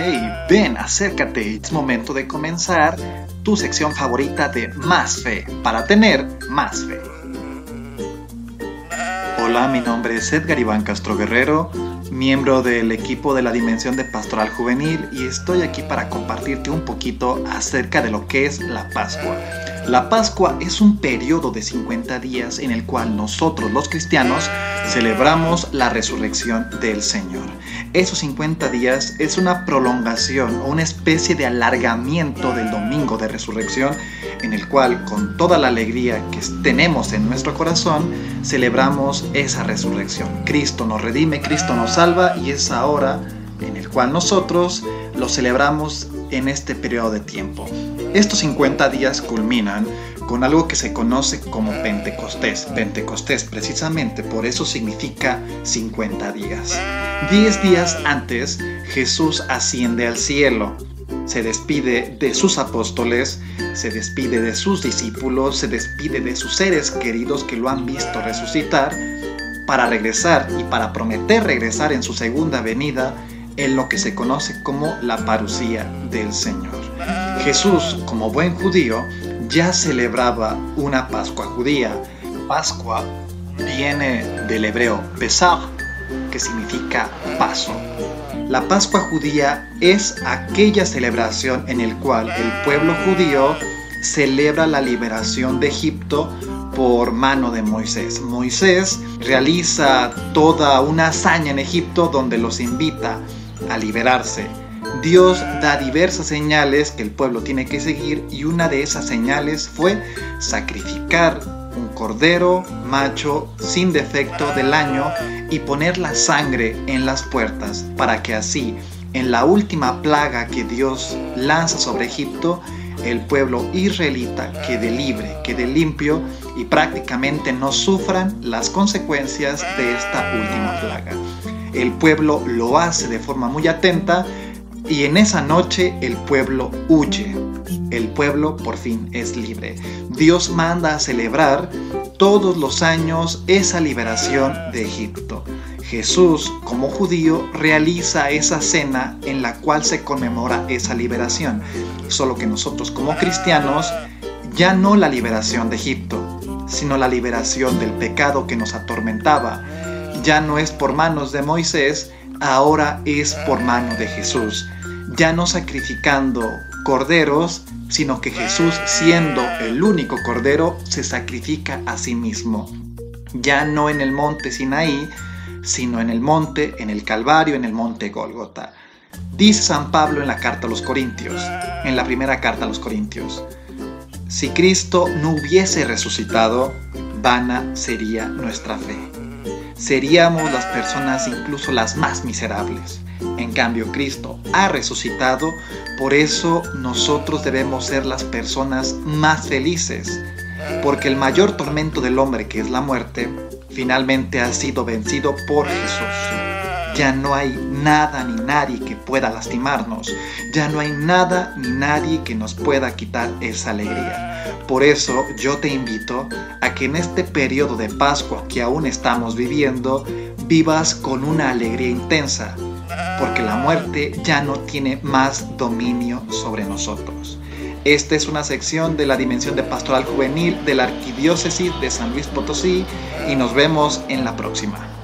Hey, ven, acércate, es momento de comenzar tu sección favorita de Más Fe, para tener más fe. Hola, mi nombre es Edgar Iván Castro Guerrero, miembro del equipo de la Dimensión de Pastoral Juvenil y estoy aquí para compartirte un poquito acerca de lo que es la Pascua. La Pascua es un periodo de 50 días en el cual nosotros los cristianos celebramos la resurrección del Señor. Esos 50 días es una prolongación o una especie de alargamiento del domingo de resurrección en el cual con toda la alegría que tenemos en nuestro corazón celebramos esa resurrección. Cristo nos redime, Cristo nos salva y es ahora en el cual nosotros lo celebramos en este periodo de tiempo. Estos 50 días culminan con algo que se conoce como Pentecostés. Pentecostés precisamente por eso significa 50 días. 10 días antes Jesús asciende al cielo. Se despide de sus apóstoles, se despide de sus discípulos, se despide de sus seres queridos que lo han visto resucitar para regresar y para prometer regresar en su segunda venida en lo que se conoce como la parucía del Señor. Jesús, como buen judío, ya celebraba una Pascua judía. Pascua viene del hebreo Pesach, que significa paso. La Pascua judía es aquella celebración en el cual el pueblo judío celebra la liberación de Egipto por mano de Moisés. Moisés realiza toda una hazaña en Egipto donde los invita a liberarse. Dios da diversas señales que el pueblo tiene que seguir y una de esas señales fue sacrificar un cordero macho sin defecto del año y poner la sangre en las puertas para que así en la última plaga que Dios lanza sobre Egipto, el pueblo israelita quede libre, quede limpio y prácticamente no sufran las consecuencias de esta última plaga. El pueblo lo hace de forma muy atenta y en esa noche el pueblo huye. El pueblo por fin es libre. Dios manda a celebrar todos los años esa liberación de Egipto. Jesús, como judío, realiza esa cena en la cual se conmemora esa liberación. Solo que nosotros como cristianos, ya no la liberación de Egipto, sino la liberación del pecado que nos atormentaba, ya no es por manos de Moisés, ahora es por mano de Jesús. Ya no sacrificando corderos, sino que Jesús, siendo el único cordero, se sacrifica a sí mismo. Ya no en el monte Sinaí, sino en el monte, en el Calvario, en el monte Gólgota. Dice San Pablo en la carta a los Corintios, en la primera carta a los Corintios, si Cristo no hubiese resucitado, vana sería nuestra fe seríamos las personas incluso las más miserables. En cambio, Cristo ha resucitado, por eso nosotros debemos ser las personas más felices, porque el mayor tormento del hombre, que es la muerte, finalmente ha sido vencido por Jesús. Ya no hay nada ni nadie que pueda lastimarnos. Ya no hay nada ni nadie que nos pueda quitar esa alegría. Por eso yo te invito a que en este periodo de Pascua que aún estamos viviendo, vivas con una alegría intensa, porque la muerte ya no tiene más dominio sobre nosotros. Esta es una sección de la Dimensión de Pastoral Juvenil de la Arquidiócesis de San Luis Potosí y nos vemos en la próxima.